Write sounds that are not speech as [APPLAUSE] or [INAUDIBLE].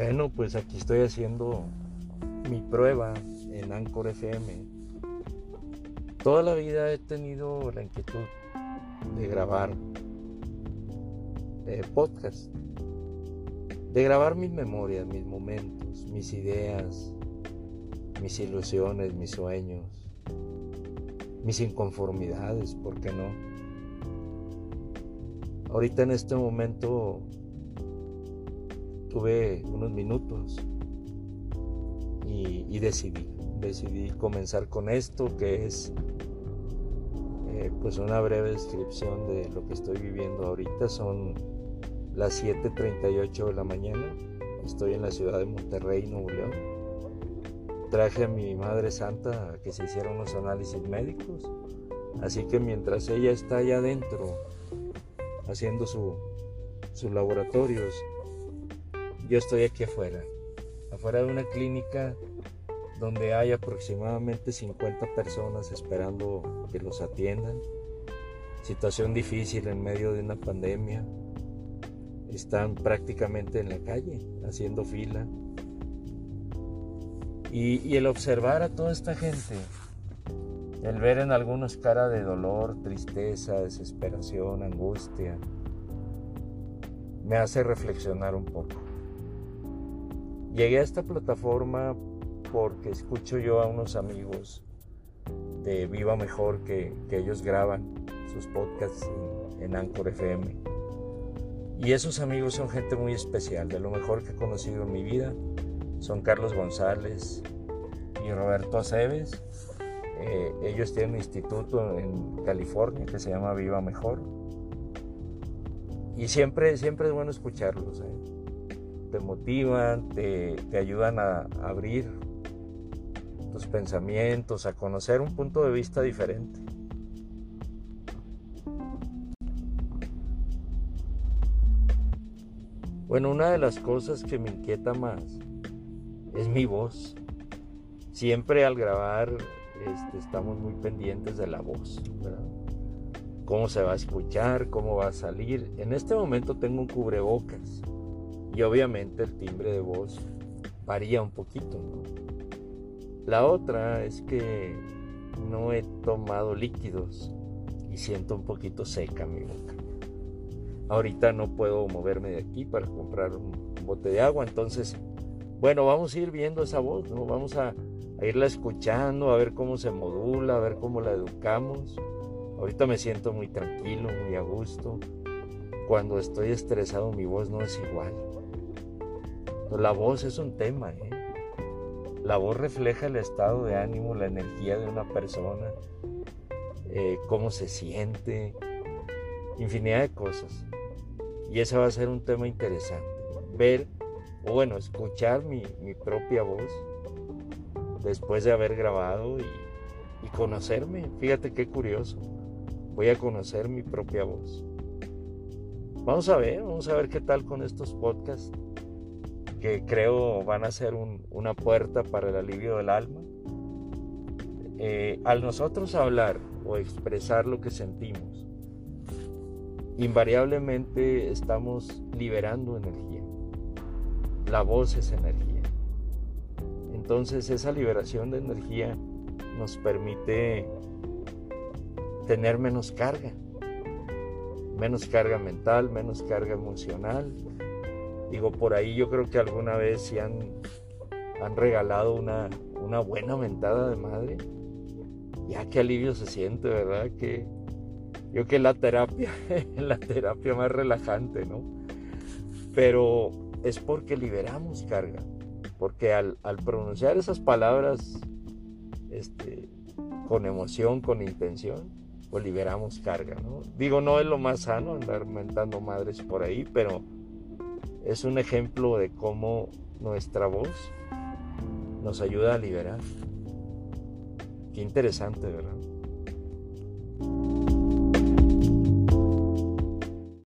Bueno, pues aquí estoy haciendo mi prueba en Anchor FM. Toda la vida he tenido la inquietud de grabar eh, podcast, de grabar mis memorias, mis momentos, mis ideas, mis ilusiones, mis sueños, mis inconformidades, ¿por qué no? Ahorita en este momento tuve unos minutos y, decidí, decidí comenzar con esto que es eh, pues una breve descripción de lo que estoy viviendo ahorita. Son las 7.38 de la mañana, estoy en la ciudad de Monterrey, Nuevo León. Traje a mi madre santa a que se hicieran unos análisis médicos, así que mientras ella está allá adentro haciendo sus laboratorios, yo estoy aquí afuera, afuera de una clínica donde hay aproximadamente 50 personas esperando que los atiendan. Situación difícil en medio de una pandemia. Están prácticamente en la calle, haciendo fila. Y, el observar a toda esta gente, el ver en algunos cara de dolor, tristeza, desesperación, angustia, me hace reflexionar un poco. Llegué a esta plataforma porque escucho yo a unos amigos de Viva Mejor que, ellos graban sus podcasts en, en Anchor FM. Y esos amigos son gente muy especial, de lo mejor que he conocido en mi vida. Son Carlos González y Roberto Aceves. Eh, ellos tienen un instituto en California que se llama Viva Mejor. Y siempre, siempre es bueno escucharlos. ¿eh? Te motivan, te, ayudan a abrir tus pensamientos, a conocer un punto de vista diferente. Bueno, una de las cosas que me inquieta más es mi voz. Siempre al grabar este, estamos muy pendientes de la voz, Cómo se va a escuchar, cómo va a salir. En este momento tengo un cubrebocas y obviamente el timbre de voz varía un poquito. La otra es que no he tomado líquidos y siento un poquito seca mi boca. Ahorita no puedo moverme de aquí para comprar un, bote de agua, entonces, bueno, vamos a ir viendo esa voz, ¿no? Vamos a, a irla escuchando, a ver cómo se modula, a ver cómo la educamos. Ahorita me siento muy tranquilo, muy a gusto. Cuando estoy estresado mi voz no es igual. La voz es un tema, ¿eh? La voz refleja el estado de ánimo, la energía de una persona, eh, cómo se siente, infinidad de cosas. Y ese va a ser un tema interesante. Ver, o bueno, escuchar mi, propia voz después de haber grabado y, y conocerme. Fíjate qué curioso. Voy a conocer mi propia voz. Vamos a ver, vamos a ver qué tal con estos podcasts que creo van a ser una puerta para el alivio del alma. Eh, al nosotros hablar o expresar lo que sentimos, invariablemente estamos liberando energía. La voz es energía. Entonces esa liberación de energía nos permite tener menos carga, menos carga mental, menos carga emocional, Digo, por ahí yo creo que alguna vez si han, han regalado una, una buena mentada de madre. Ya qué alivio se siente, ¿verdad? Que yo que la terapia, [LAUGHS] la terapia más relajante, ¿no? Pero es porque liberamos carga. Porque al, al pronunciar esas palabras este, con emoción, con intención, pues liberamos carga, ¿no? Digo, no es lo más sano andar mentando madres por ahí, pero es un ejemplo de cómo nuestra voz nos ayuda a liberar. Qué interesante, ¿verdad?